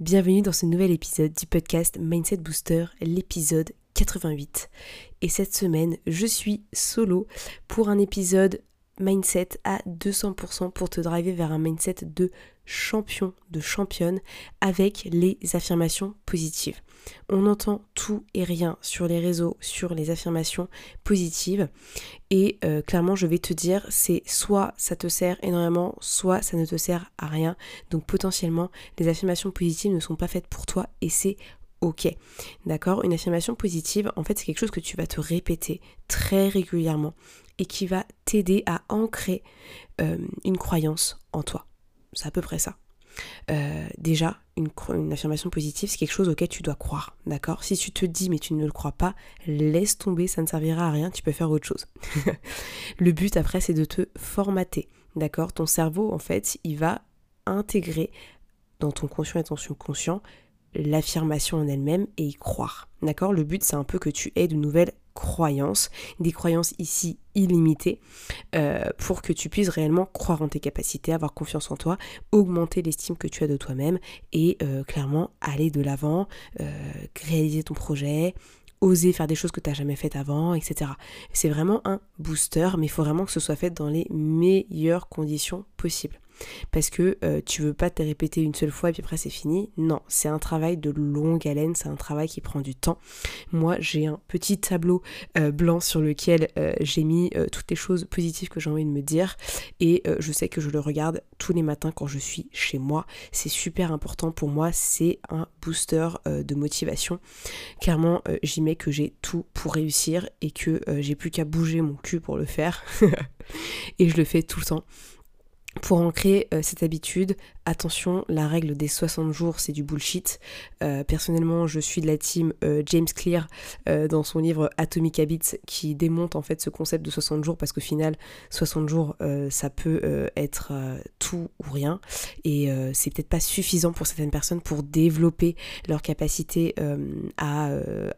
Bienvenue dans ce nouvel épisode du podcast Mindset Booster, l'épisode 88. Et cette semaine, je suis solo pour un épisode mindset à 200% pour te driver vers un mindset de champion, de championne avec les affirmations positives. On entend tout et rien sur les réseaux sur les affirmations positives et euh, clairement je vais te dire c'est soit ça te sert énormément soit ça ne te sert à rien donc potentiellement les affirmations positives ne sont pas faites pour toi et c'est ok. D'accord? Une affirmation positive, en fait, c'est quelque chose que tu vas te répéter très régulièrement et qui va t'aider à ancrer euh, une croyance en toi. C'est à peu près ça. Euh, déjà, une, affirmation positive, c'est quelque chose auquel tu dois croire, d'accord? Si tu te dis mais tu ne le crois pas, laisse tomber, ça ne servira à rien, tu peux faire autre chose. le but après, c'est de te formater, d'accord? Ton cerveau, en fait, il va intégrer dans ton conscient et ton subconscient l'affirmation en elle-même et y croire. D'accord? Le but, c'est un peu que tu aies de nouvelles croyances, des croyances ici illimitées, euh, pour que tu puisses réellement croire en tes capacités, avoir confiance en toi, augmenter l'estime que tu as de toi-même et euh, clairement aller de l'avant, euh, réaliser ton projet, oser faire des choses que tu n'as jamais faites avant, etc. C'est vraiment un booster, mais il faut vraiment que ce soit fait dans les meilleures conditions possibles parce que euh, tu veux pas te répéter une seule fois et puis après c'est fini. Non, c'est un travail de longue haleine, c'est un travail qui prend du temps. Moi, j'ai un petit tableau euh, blanc sur lequel euh, j'ai mis toutes les choses positives que j'ai envie de me dire et je sais que je le regarde tous les matins quand je suis chez moi. C'est super important pour moi, c'est un booster de motivation. Clairement, j'y mets que j'ai tout pour réussir et que j'ai plus qu'à bouger mon cul pour le faire. et je le fais tout le temps. Pour ancrer euh, cette habitude, attention, la règle des 60 jours, c'est du bullshit. Euh, personnellement, je suis de la team euh, James Clear dans son livre Atomic Habits qui démonte en fait ce concept de 60 jours parce qu'au final, 60 jours, ça peut être tout ou rien et c'est peut-être pas suffisant pour certaines personnes pour développer leur capacité à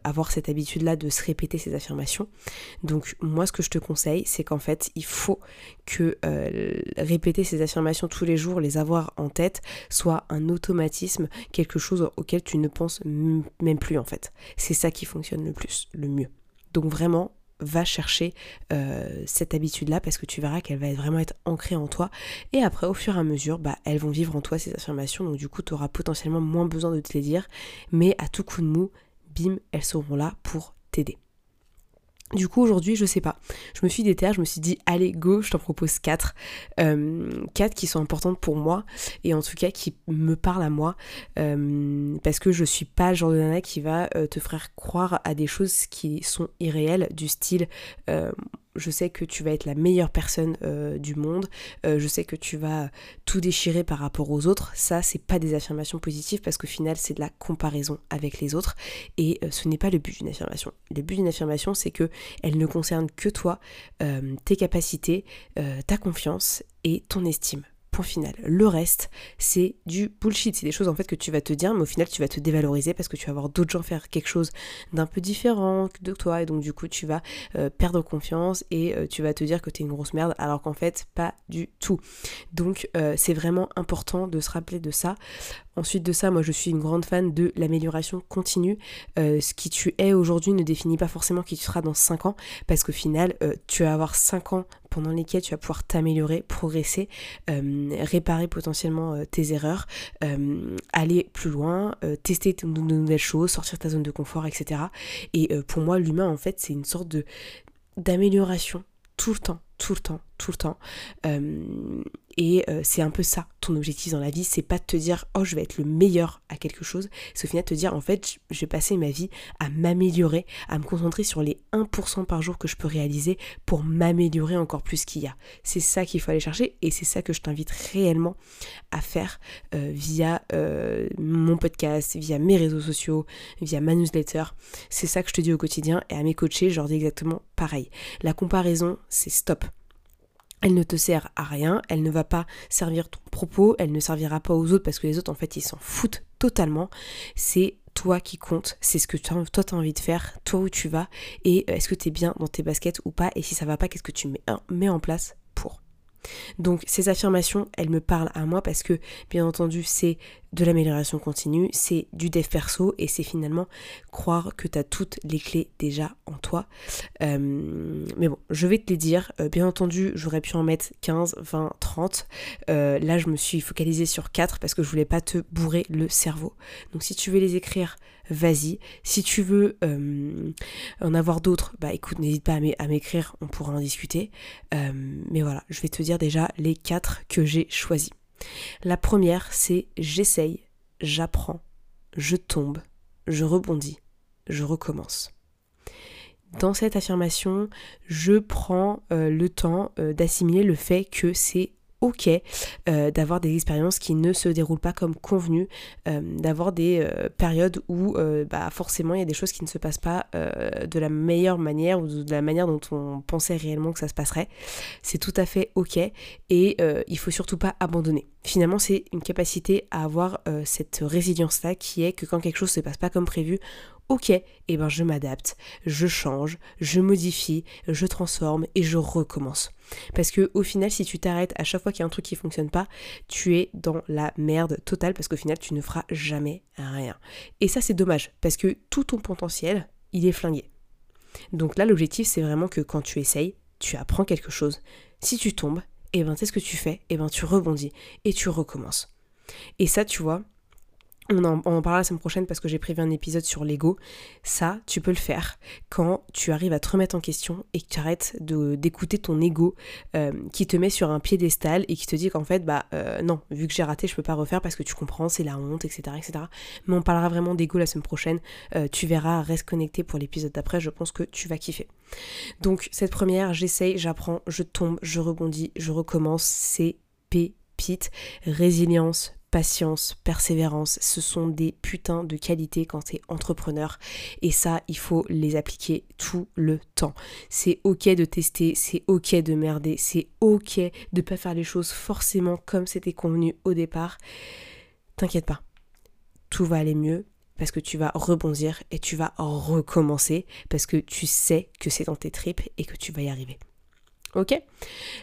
avoir cette habitude-là de se répéter ces affirmations. Donc moi, ce que je te conseille, c'est qu'en fait, il faut que répéter ces affirmations tous les jours, les avoir en tête, soit un automatisme, quelque chose auquel tu ne penses même plus en fait. C'est ça qui fonctionne le plus, le mieux. Donc vraiment, va chercher euh, cette habitude-là parce que tu verras qu'elle va vraiment être ancrée en toi. Et après, au fur et à mesure, bah, elles vont vivre en toi ces affirmations. Donc du coup, tu auras potentiellement moins besoin de te les dire. Mais à tout coup de mou, bim, elles seront là pour t'aider. Du coup aujourd'hui je sais pas, je me suis déterre, je me suis dit allez go, je t'en propose quatre, euh, quatre qui sont importantes pour moi et en tout cas qui me parlent à moi euh, parce que je suis pas le genre de nana qui va euh, te faire croire à des choses qui sont irréelles du style je sais que tu vas être la meilleure personne euh, du monde, euh, je sais que tu vas tout déchirer par rapport aux autres. Ça, c'est pas des affirmations positives parce qu'au final, c'est de la comparaison avec les autres et euh, ce n'est pas le but d'une affirmation. Le but d'une affirmation, c'est que elle ne concerne que toi, tes capacités, ta confiance et ton estime final. Le reste, c'est du bullshit. C'est des choses en fait que tu vas te dire, mais au final, tu vas te dévaloriser parce que tu vas voir d'autres gens faire quelque chose d'un peu différent de toi. Et donc, du coup, tu vas euh, perdre confiance et euh, tu vas te dire que tu es une grosse merde, alors qu'en fait, pas du tout. Donc, euh, c'est vraiment important de se rappeler de ça. Ensuite de ça, moi je suis une grande fan de l'amélioration continue. ce qui tu es aujourd'hui ne définit pas forcément qui tu seras dans 5 ans, parce qu'au final, tu vas avoir 5 ans pendant lesquels tu vas pouvoir t'améliorer, progresser, euh, réparer potentiellement euh, tes erreurs, euh, aller plus loin, tester de nouvelles choses, sortir de ta zone de confort, etc. Et pour moi, l'humain, en fait, c'est une sorte de d'amélioration tout le temps, tout le temps, tout le temps. Euh, et euh, c'est un peu ça, ton objectif dans la vie, c'est pas de te dire oh je vais être le meilleur à quelque chose, c'est au final de te dire en fait je vais passer ma vie à m'améliorer, à me concentrer sur les 1% par jour que je peux réaliser pour m'améliorer encore plus qu'il y a. C'est ça qu'il faut aller chercher et c'est ça que je t'invite réellement à faire euh, via mon podcast, via mes réseaux sociaux, via ma newsletter. C'est ça que je te dis au quotidien et à mes coachés, je leur dis exactement pareil. La comparaison, c'est stop. Elle ne te sert à rien, elle ne va pas servir ton propos, elle ne servira pas aux autres parce que les autres en fait ils s'en foutent totalement. C'est toi qui compte, c'est ce que toi tu as envie de faire, toi où tu vas et est-ce que tu es bien dans tes baskets ou pas et si ça va pas, qu'est-ce que tu mets en place. Donc ces affirmations, elles me parlent à moi parce que bien entendu c'est de l'amélioration continue, c'est du dev perso et c'est finalement croire que tu as toutes les clés déjà en toi. Euh, mais bon, je vais te les dire. Euh, bien entendu, j'aurais pu en mettre 15, 20, 30. là, je me suis focalisée sur 4 parce que je voulais pas te bourrer le cerveau. Donc si tu veux les écrire, vas-y. Si tu veux euh, en avoir d'autres, bah écoute, n'hésite pas à m'écrire, on pourra en discuter. mais voilà, je vais te dire déjà les 4 que j'ai choisis. La première, c'est j'essaye, j'apprends, je tombe, je rebondis, je recommence. Dans cette affirmation, je prends euh, le temps euh, d'assimiler le fait que c'est ok euh, d'avoir des expériences qui ne se déroulent pas comme convenu, euh, d'avoir des euh, périodes où bah, forcément il y a des choses qui ne se passent pas de la meilleure manière ou de la manière dont on pensait réellement que ça se passerait. C'est tout à fait ok et il faut surtout pas abandonner. Finalement, c'est une capacité à avoir cette résilience-là qui est que quand quelque chose ne se passe pas comme prévu, ok, eh ben je m'adapte, je change, je modifie, je transforme et je recommence. Parce que au final, si tu t'arrêtes à chaque fois qu'il y a un truc qui fonctionne pas, tu es dans la merde totale parce qu'au final, tu ne feras jamais rien. Et ça, c'est dommage parce que tout ton potentiel, il est flingué. Donc là, l'objectif, c'est vraiment que quand tu essayes, tu apprends quelque chose. Si tu tombes, et eh ben, c'est ce que tu fais, eh ben, tu rebondis et tu recommences. Et ça, tu vois, on en, parlera la semaine prochaine parce que j'ai prévu un épisode sur l'ego. Ça, tu peux le faire quand tu arrives à te remettre en question et que tu arrêtes d'écouter ton ego euh, qui te met sur un piédestal et qui te dit qu'en fait, bah euh, non, vu que j'ai raté, je peux pas refaire parce que tu comprends, c'est la honte, etc., etc. Mais on parlera vraiment d'ego la semaine prochaine. Euh, tu verras, reste connecté pour l'épisode d'après, je pense que tu vas kiffer. Donc, cette première, j'essaye, j'apprends, je tombe, je rebondis, je recommence, c'est pépite, résilience, patience, persévérance, ce sont des putains de qualités quand tu es entrepreneur. Et ça, il faut les appliquer tout le temps. C'est ok de tester, c'est ok de merder, c'est ok de pas faire les choses forcément comme c'était convenu au départ. T'inquiète pas, tout va aller mieux parce que tu vas rebondir et tu vas recommencer parce que tu sais que c'est dans tes tripes et que tu vas y arriver. Ok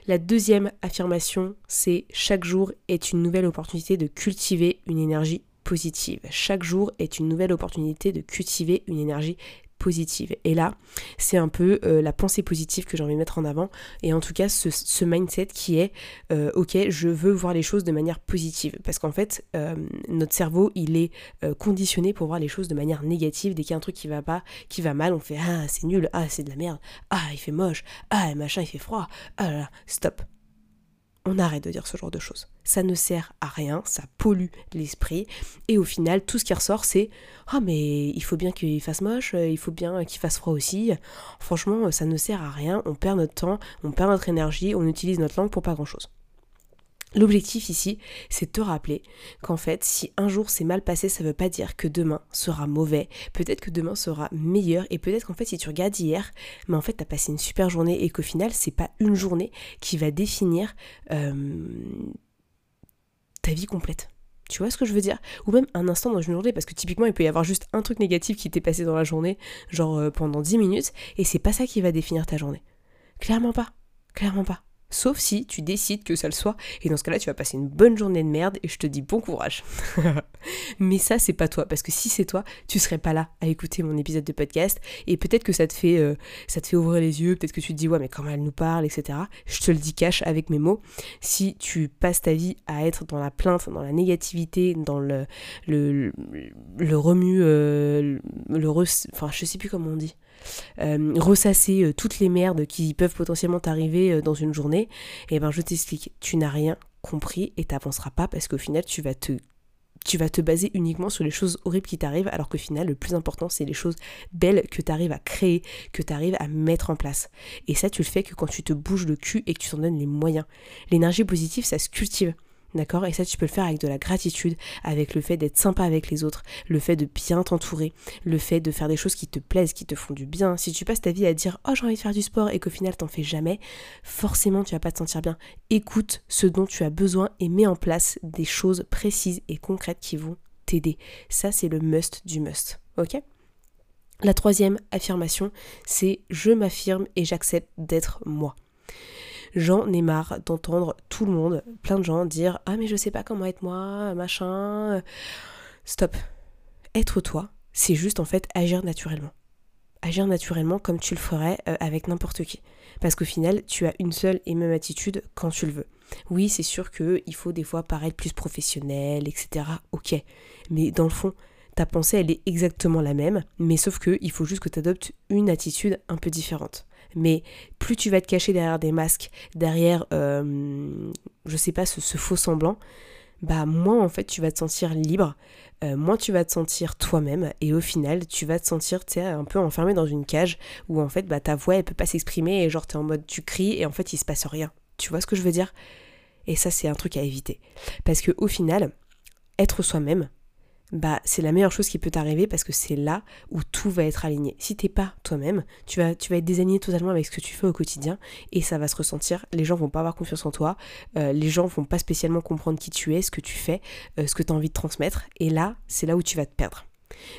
La deuxième affirmation, c'est chaque jour est une nouvelle opportunité de cultiver une énergie positive. Chaque jour est une nouvelle opportunité de cultiver une énergie Et là, c'est un peu euh, la pensée positive que j'ai envie de mettre en avant. Et en tout cas, ce, mindset qui est, euh, ok, je veux voir les choses de manière positive. Parce qu'en fait, euh, notre cerveau, il est conditionné pour voir les choses de manière négative. Dès qu'il y a un truc qui va pas, qui va mal, on fait, ah, c'est nul, ah, c'est de la merde, ah, il fait moche, ah, machin, il fait froid, ah là là, stop on arrête de dire ce genre de choses. Ça ne sert à rien, ça pollue l'esprit, et au final, tout ce qui ressort, c'est Ah, mais il faut bien qu'il fasse moche, il faut bien qu'il fasse froid aussi. Franchement, ça ne sert à rien, on perd notre temps, on perd notre énergie, on utilise notre langue pour pas grand chose. L'objectif ici, c'est de te rappeler qu'en fait, si un jour c'est mal passé, ça ne veut pas dire que demain sera mauvais. Peut-être que demain sera meilleur et peut-être qu'en fait, si tu regardes hier, mais en fait, tu as passé une super journée et qu'au final, c'est pas une journée qui va définir euh, ta vie complète. Tu vois ce que je veux dire? Ou même un instant dans une journée, parce que typiquement, il peut y avoir juste un truc négatif qui t'est passé dans la journée, genre euh, pendant 10 minutes, et c'est pas ça qui va définir ta journée. Clairement pas. Clairement pas. Sauf si tu décides que ça le soit. Et dans ce cas-là, tu vas passer une bonne journée de merde et je te dis bon courage. Mais ça, c'est pas toi. Parce que si c'est toi, tu serais pas là à écouter mon épisode de podcast. Et peut-être que ça te fait, euh, ça te fait ouvrir les yeux. Peut-être que tu te dis, ouais, mais comment elle nous parle, etc. Je te le dis cash avec mes mots. Si tu passes ta vie à être dans la plainte, dans la négativité, dans le, le, le remue, euh, le, enfin, je sais plus comment on dit. Euh, ressasser toutes les merdes qui peuvent potentiellement t'arriver dans une journée, et eh ben je t'explique, tu n'as rien compris et t'avanceras pas parce qu'au final tu vas te tu vas te baser uniquement sur les choses horribles qui t'arrivent, alors qu'au final, le plus important, c'est les choses belles que tu arrives à créer, que tu arrives à mettre en place. Et ça, tu le fais que quand tu te bouges le cul et que tu t'en donnes les moyens. L'énergie positive, ça se cultive. D'accord? Et ça, tu peux le faire avec de la gratitude, avec le fait d'être sympa avec les autres, le fait de bien t'entourer, le fait de faire des choses qui te plaisent, qui te font du bien. Si tu passes ta vie à dire Oh, j'ai envie de faire du sport et qu'au final, t'en fais jamais, forcément, tu vas pas te sentir bien. Écoute ce dont tu as besoin et mets en place des choses précises et concrètes qui vont t'aider. Ça, c'est le must du must. Ok? La troisième affirmation, c'est je m'affirme et j'accepte d'être moi. J'en ai marre d'entendre tout le monde, plein de gens dire Ah, mais je sais pas comment être moi, machin. Stop. Être toi, c'est juste en fait agir naturellement. Agir naturellement comme tu le ferais euh, avec n'importe qui. Parce qu'au final, tu as une seule et même attitude quand tu le veux. Oui, c'est sûr qu'il faut des fois paraître plus professionnel, etc. Ok. Mais dans le fond, ta pensée, elle est exactement la même, mais sauf qu'il faut juste que tu adoptes une attitude un peu différente mais plus tu vas te cacher derrière des masques, derrière, euh, je sais pas, ce, faux semblant, bah moins en fait tu vas te sentir libre, euh, moins tu vas te sentir toi-même, et au final tu vas te sentir un peu enfermé dans une cage où en fait bah, ta voix elle peut pas s'exprimer et genre t'es en mode tu cries et en fait il se passe rien. Tu vois ce que je veux dire? Et ça c'est un truc à éviter. Parce que au final, être soi-même, bah c'est la meilleure chose qui peut t'arriver parce que c'est là où tout va être aligné. Si t'es pas toi-même, tu vas, tu vas être désaligné totalement avec ce que tu fais au quotidien et ça va se ressentir. Les gens vont pas avoir confiance en toi, euh, les gens vont pas spécialement comprendre qui tu es, ce que tu fais, euh, ce que tu as envie de transmettre et là, c'est là où tu vas te perdre.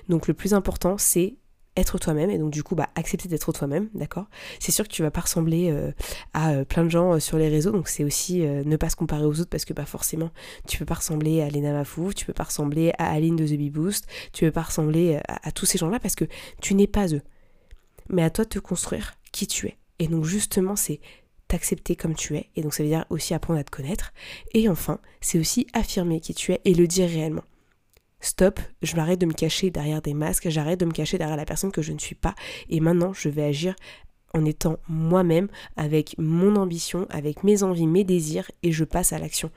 Donc le plus important, c'est être toi-même et donc du coup bah accepter d'être toi-même d'accord? C'est sûr que tu vas pas ressembler euh, à euh, plein de gens euh, sur les réseaux donc c'est aussi ne pas se comparer aux autres parce que bah forcément tu peux pas ressembler à Lena Mafou tu peux pas ressembler à Aline de The Bee Boost tu peux pas ressembler à, tous ces gens là parce que tu n'es pas eux. Mais à toi de te construire qui tu es. Et donc justement c'est t'accepter comme tu es et donc ça veut dire aussi apprendre à te connaître. Et enfin c'est aussi affirmer qui tu es et le dire réellement stop, je m'arrête de me cacher derrière des masques, j'arrête de me cacher derrière la personne que je ne suis pas, et maintenant je vais agir en étant moi-même, avec mon ambition, avec mes envies, mes désirs, et je passe à l'action.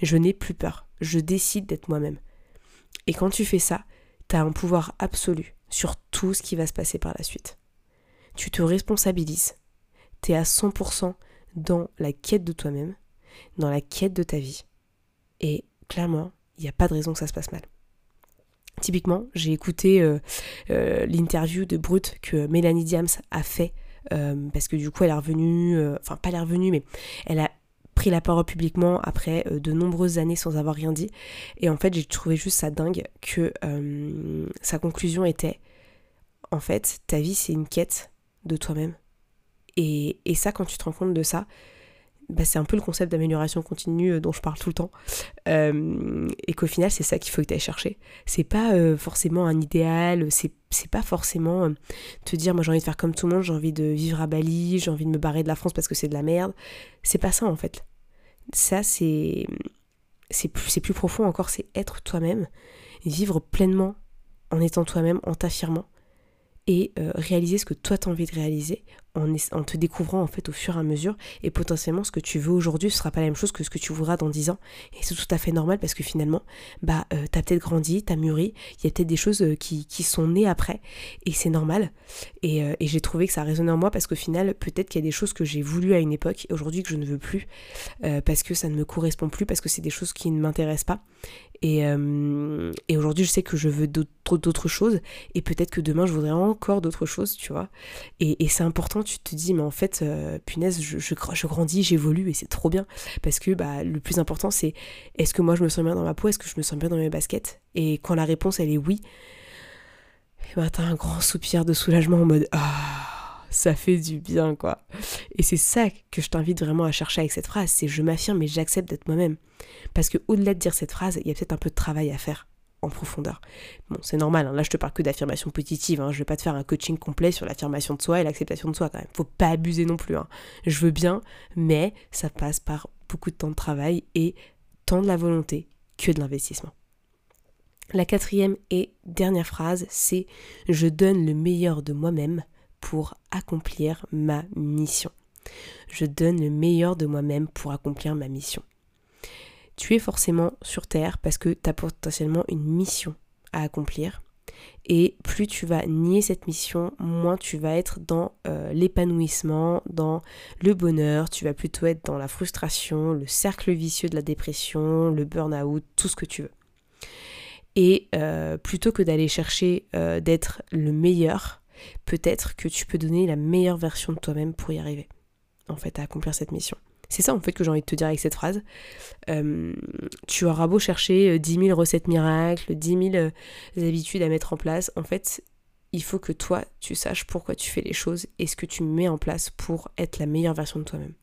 Je n'ai plus peur, je décide d'être moi-même. Et quand tu fais ça, tu as un pouvoir absolu sur tout ce qui va se passer par la suite. Tu te responsabilises, tu es à 100% dans la quête de toi-même, dans la quête de ta vie, et clairement, il n'y a pas de raison que ça se passe mal. Typiquement, j'ai écouté euh, euh, l'interview de Brut que Mélanie Diams a fait, euh, parce que du coup elle est revenue, enfin pas elle est revenue, mais elle a pris la parole publiquement après de nombreuses années sans avoir rien dit. Et en fait, j'ai trouvé juste ça dingue que sa conclusion était, en fait, ta vie c'est une quête de toi-même. Et, et ça, quand tu te rends compte de ça, bah, c'est un peu le concept d'amélioration continue euh, dont je parle tout le temps. Euh, et qu'au final, c'est ça qu'il faut que tu ailles chercher. C'est pas euh, forcément un idéal, c'est, pas forcément te dire, moi j'ai envie de faire comme tout le monde, j'ai envie de vivre à Bali, j'ai envie de me barrer de la France parce que c'est de la merde. C'est pas ça en fait. Ça, c'est, c'est, plus, c'est plus profond encore, c'est être toi-même, vivre pleinement en étant toi-même, en t'affirmant et réaliser ce que toi t'as envie de réaliser en, te découvrant en fait au fur et à mesure. Et potentiellement ce que tu veux aujourd'hui ce sera pas la même chose que ce que tu voudras dans 10 ans. Et c'est tout à fait normal parce que finalement bah euh, t'as peut-être grandi, t'as mûri, il y a peut-être des choses euh, qui, qui, sont nées après. Et c'est normal. Et, euh, j'ai trouvé que ça résonnait en moi parce qu'au final peut-être qu'il y a des choses que j'ai voulu à une époque aujourd'hui que je ne veux plus parce que ça ne me correspond plus parce que c'est des choses qui ne m'intéressent pas. Et, et aujourd'hui je sais que je veux d'autres choses. Et peut-être que demain je voudrais encore d'autres choses tu vois. Et c'est important tu te dis, mais en fait, euh, punaise, je, je, grandis, j'évolue et c'est trop bien. Parce que bah, le plus important, c'est est-ce que moi je me sens bien dans ma peau? Est-ce que je me sens bien dans mes baskets? Et quand la réponse, elle est oui, bah, t'as un grand soupir de soulagement en mode Ah, ça fait du bien, quoi. Et c'est ça que je t'invite vraiment à chercher avec cette phrase c'est je m'affirme et j'accepte d'être moi-même. Parce que au-delà de dire cette phrase, il y a peut-être un peu de travail à faire en profondeur. Bon, c'est normal, hein. là je te parle que d'affirmation positive, hein. je vais pas te faire un coaching complet sur l'affirmation de soi et l'acceptation de soi quand même. Faut pas abuser non plus. Hein. Je veux bien, mais ça passe par beaucoup de temps de travail et tant de la volonté que de l'investissement. La quatrième et dernière phrase, c'est je donne le meilleur de moi-même pour accomplir ma mission. Je donne le meilleur de moi-même pour accomplir ma mission. Tu es forcément sur Terre parce que tu as potentiellement une mission à accomplir. Et plus tu vas nier cette mission, moins tu vas être dans euh, l'épanouissement, dans le bonheur, tu vas plutôt être dans la frustration, le cercle vicieux de la dépression, le burn-out, tout ce que tu veux. Et euh, plutôt que d'aller chercher euh, d'être le meilleur, peut-être que tu peux donner la meilleure version de toi-même pour y arriver, en fait, à accomplir cette mission. C'est ça en fait que j'ai envie de te dire avec cette phrase. Euh, tu auras beau chercher 10 000 recettes miracles, 10 000 habitudes à mettre en place, en fait, il faut que toi, tu saches pourquoi tu fais les choses et ce que tu mets en place pour être la meilleure version de toi-même.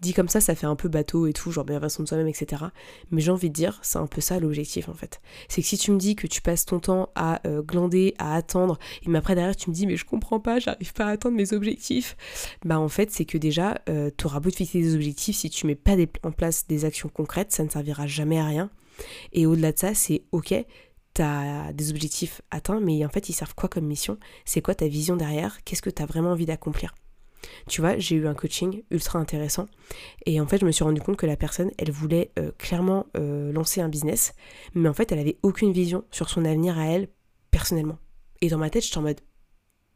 Dit comme ça, ça fait un peu bateau et tout, genre bien façon de soi-même, etc. Mais j'ai envie de dire, c'est un peu ça l'objectif en fait. C'est que si tu me dis que tu passes ton temps à euh, glander, à attendre, et après derrière tu me dis mais je comprends pas, j'arrive pas à atteindre mes objectifs, bah en fait c'est que déjà, euh, tu auras beau te fixer des objectifs, si tu mets pas en place des actions concrètes, ça ne servira jamais à rien. Et au-delà de ça, c'est ok, t'as des objectifs atteints, mais en fait ils servent quoi comme mission? C'est quoi ta vision derrière? Qu'est-ce que tu as vraiment envie d'accomplir? Tu vois, j'ai eu un coaching ultra intéressant et en fait, je me suis rendu compte que la personne, elle voulait euh, clairement euh, lancer un business, mais en fait, elle avait aucune vision sur son avenir à elle personnellement. Et dans ma tête, j'étais en mode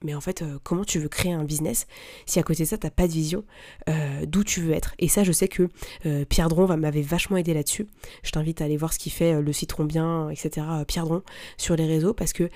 mais en fait, euh, comment tu veux créer un business si à côté de ça, t'as pas de vision euh, d'où tu veux être? Et ça, je sais que euh, Pierre Dron m'avait vachement aidé là-dessus. Je t'invite à aller voir ce qu'il fait, le citron bien, etc. Pierre Dron sur les réseaux parce que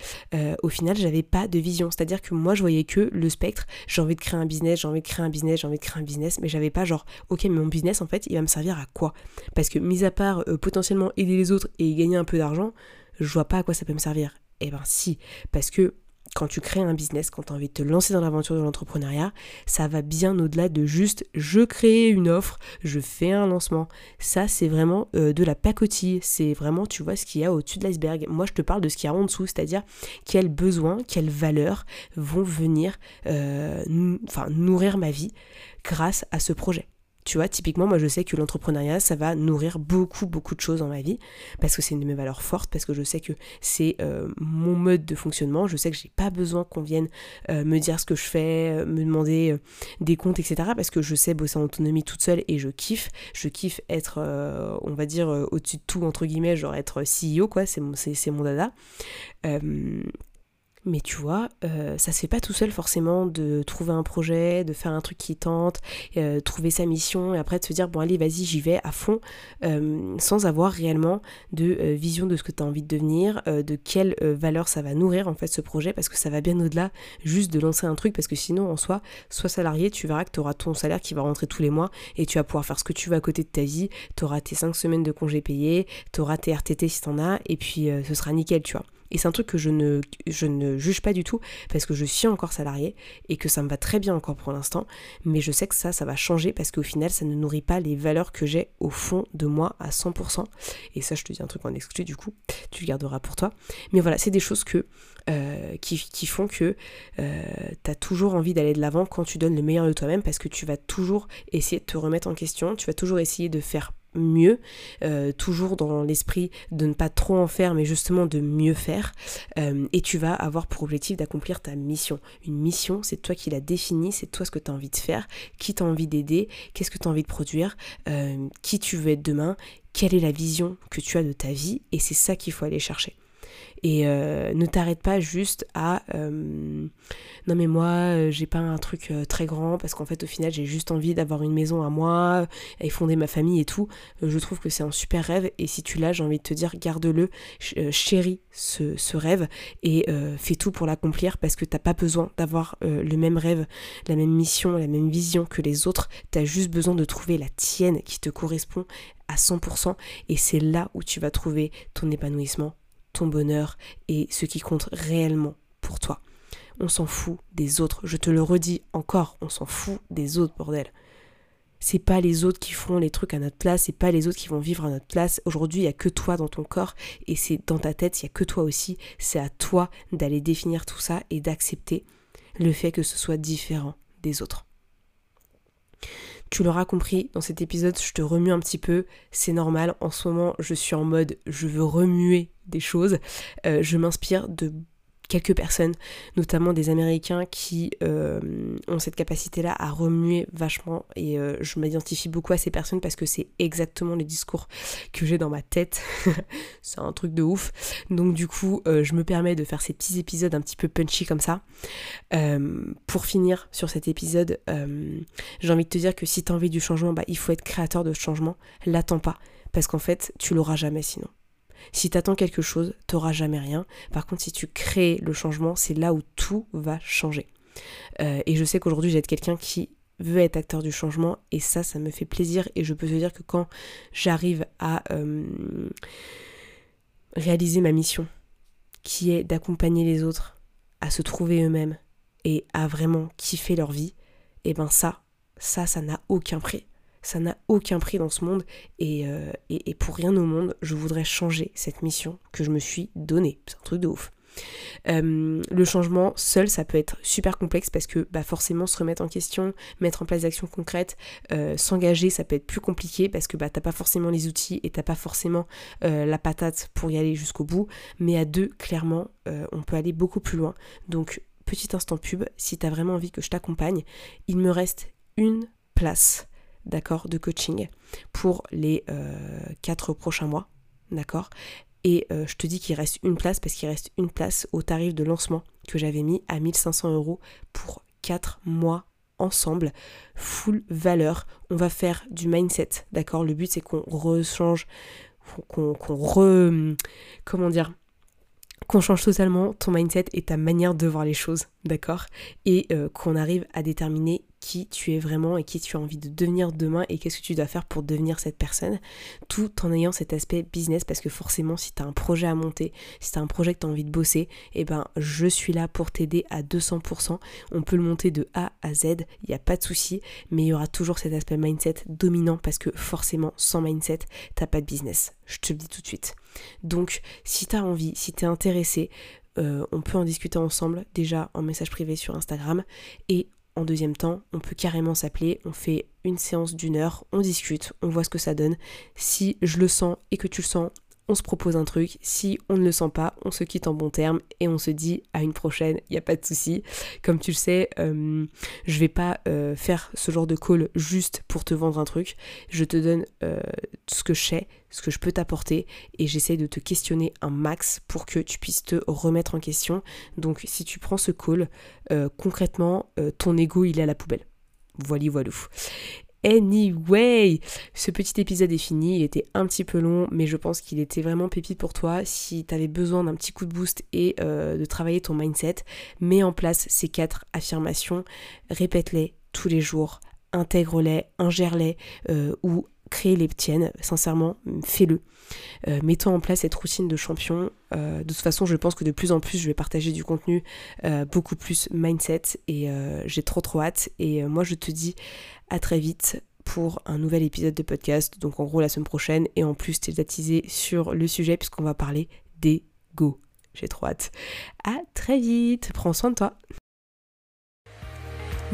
au final, j'avais pas de vision. C'est-à-dire que moi, je voyais que le spectre. J'ai envie de créer un business, j'ai envie de créer un business, j'ai envie de créer un business, mais j'avais pas genre, ok, mais mon business, en fait, il va me servir à quoi? Parce que mis à part potentiellement aider les autres et gagner un peu d'argent, je vois pas à quoi ça peut me servir. Eh ben si, parce que quand tu crées un business, quand tu as envie de te lancer dans l'aventure de l'entrepreneuriat, ça va bien au-delà de juste je crée une offre, je fais un lancement. Ça, c'est vraiment euh, de la pacotille. C'est vraiment, tu vois, ce qu'il y a au-dessus de l'iceberg. Moi, je te parle de ce qu'il y a en dessous, c'est-à-dire quels besoins, quelles valeurs vont venir euh, nourrir ma vie grâce à ce projet. Tu vois, typiquement, moi je sais que l'entrepreneuriat, ça va nourrir beaucoup, beaucoup de choses dans ma vie, parce que c'est une de mes valeurs fortes, parce que je sais que c'est euh, mon mode de fonctionnement, je sais que j'ai pas besoin qu'on vienne euh, me dire ce que je fais, euh, me demander des comptes, etc., parce que je sais bosser en autonomie toute seule et je kiffe, je kiffe être, on va dire, au-dessus de tout, entre guillemets, genre être CEO, quoi, c'est mon, c'est, mon dada. Mais tu vois, euh, ça se fait pas tout seul forcément de trouver un projet, de faire un truc qui tente, euh, trouver sa mission et après de se dire bon allez vas-y j'y vais à fond euh, sans avoir réellement de vision de ce que tu as envie de devenir, de quelle valeur ça va nourrir en fait ce projet parce que ça va bien au-delà juste de lancer un truc parce que sinon en soi, soit salarié, tu verras que tu auras ton salaire qui va rentrer tous les mois et tu vas pouvoir faire ce que tu veux à côté de ta vie, tu auras tes 5 semaines de congés payés, tu auras tes RTT si t'en as et puis ce sera nickel tu vois. Et c'est un truc que je ne, juge pas du tout parce que je suis encore salarié et que ça me va très bien encore pour l'instant. Mais je sais que ça, ça va changer parce qu'au final, ça ne nourrit pas les valeurs que j'ai au fond de moi à 100%. Et ça, je te dis un truc en exclu du coup, tu le garderas pour toi. Mais voilà, c'est des choses que, euh, qui, qui, font que euh, tu as toujours envie d'aller de l'avant quand tu donnes le meilleur de toi-même parce que tu vas toujours essayer de te remettre en question, tu vas toujours essayer de faire mieux, euh, toujours dans l'esprit de ne pas trop en faire, mais justement de mieux faire, euh, et tu vas avoir pour objectif d'accomplir ta mission. Une mission, c'est toi qui la définis, c'est toi ce que tu as envie de faire, qui tu as envie d'aider, qu'est-ce que tu as envie de produire, euh, qui tu veux être demain, quelle est la vision que tu as de ta vie, et c'est ça qu'il faut aller chercher. Et euh, ne t'arrête pas juste à euh, non mais moi euh, j'ai pas un truc très grand parce qu'en fait au final j'ai juste envie d'avoir une maison à moi et fonder ma famille et tout. je trouve que c'est un super rêve et si tu l'as j'ai envie de te dire garde-le, ce, ce, rêve et fais tout pour l'accomplir parce que t'as pas besoin d'avoir le même rêve, la même mission, la même vision que les autres. T'as juste besoin de trouver la tienne qui te correspond à 100% et c'est là où tu vas trouver ton épanouissement, ton bonheur et ce qui compte réellement pour toi. On s'en fout des autres. Je te le redis encore, on s'en fout des autres, bordel. C'est pas les autres qui font les trucs à notre place, c'est pas les autres qui vont vivre à notre place. Aujourd'hui, il y a que toi dans ton corps et c'est dans ta tête, il y a que toi aussi. C'est à toi d'aller définir tout ça et d'accepter le fait que ce soit différent des autres. Tu l'auras compris, dans cet épisode, je te remue un petit peu. C'est normal. En ce moment, je suis en mode je veux remuer des choses. Euh, je m'inspire de quelques personnes, notamment des Américains qui euh, ont cette capacité-là à remuer vachement et euh, je m'identifie beaucoup à ces personnes parce que c'est exactement les discours que j'ai dans ma tête. c'est un truc de ouf. Donc du coup, euh, je me permets de faire ces petits épisodes un petit peu punchy comme ça. pour finir sur cet épisode, j'ai envie de te dire que si tu as envie du changement, bah, il faut être créateur de changement. L'attends pas parce qu'en fait, tu l'auras jamais sinon. Si tu attends quelque chose, t'auras jamais rien. Par contre, si tu crées le changement, c'est là où tout va changer. Euh, et je sais qu'aujourd'hui, j'ai quelqu'un qui veut être acteur du changement et ça, ça me fait plaisir et je peux te dire que quand j'arrive à euh, réaliser ma mission, qui est d'accompagner les autres à se trouver eux-mêmes et à vraiment kiffer leur vie, et ben ça, ça, ça n'a aucun prix ça n'a aucun prix dans ce monde euh, et, pour rien au monde, je voudrais changer cette mission que je me suis donnée. C'est un truc de ouf. Euh, le changement seul, ça peut être super complexe parce que bah, forcément se remettre en question, mettre en place des actions concrètes, euh, s'engager, ça peut être plus compliqué parce que bah, t'as pas forcément les outils et t'as pas forcément la patate pour y aller jusqu'au bout. Mais à deux, clairement, on peut aller beaucoup plus loin. Donc, petit instant pub, si t'as vraiment envie que je t'accompagne, il me reste une place d'accord, de coaching pour les euh, quatre prochains mois, d'accord Et euh, je te dis qu'il reste une place parce qu'il reste une place au tarif de lancement que j'avais mis à 1500 euros pour 4 mois ensemble, full valeur. On va faire du mindset, d'accord Le but c'est qu'on rechange, qu'on re... Comment dire qu'on change totalement ton mindset et ta manière de voir les choses, d'accord? Et euh, qu'on arrive à déterminer qui tu es vraiment et qui tu as envie de devenir demain et qu'est-ce que tu dois faire pour devenir cette personne, tout en ayant cet aspect business parce que forcément si tu as un projet à monter, si tu as un projet que tu as envie de bosser, eh ben je suis là pour t'aider à 200%. On peut le monter de A à Z, il n'y a pas de souci, mais il y aura toujours cet aspect mindset dominant parce que forcément sans mindset, t'as pas de business. Je te le dis tout de suite. Donc si tu as envie, si tu es intéressé, euh, on peut en discuter ensemble déjà en message privé sur Instagram et en deuxième temps, on peut carrément s'appeler, on fait une séance d'une heure, on discute, on voit ce que ça donne. Si je le sens et que tu le sens, on se propose un truc. Si on ne le sent pas, on se quitte en bon terme et on se dit à une prochaine, il n'y a pas de souci. Comme tu le sais, euh, je vais pas euh, faire ce genre de call juste pour te vendre un truc. Je te donne euh, ce que je sais, ce que je peux t'apporter et j'essaie de te questionner un max pour que tu puisses te remettre en question. Donc si tu prends ce call, concrètement, ton ego il est à la poubelle. Voilà, voilà. Anyway, ce petit épisode est fini, il était un petit peu long, mais je pense qu'il était vraiment pépite pour toi. Si tu avais besoin d'un petit coup de boost et euh, de travailler ton mindset, mets en place ces quatre affirmations, répète-les tous les jours, intègre-les, ingère-les euh, ou crée les tiennes, sincèrement, fais-le. Euh, mettons en place cette routine de champion. de toute façon, je pense que de plus en plus, je vais partager du contenu beaucoup plus mindset et j'ai trop trop hâte. Et moi, je te dis à très vite pour un nouvel épisode de podcast, donc en gros la semaine prochaine, et en plus t'es sur le sujet puisqu'on va parler des go. J'ai trop hâte. À très vite, prends soin de toi.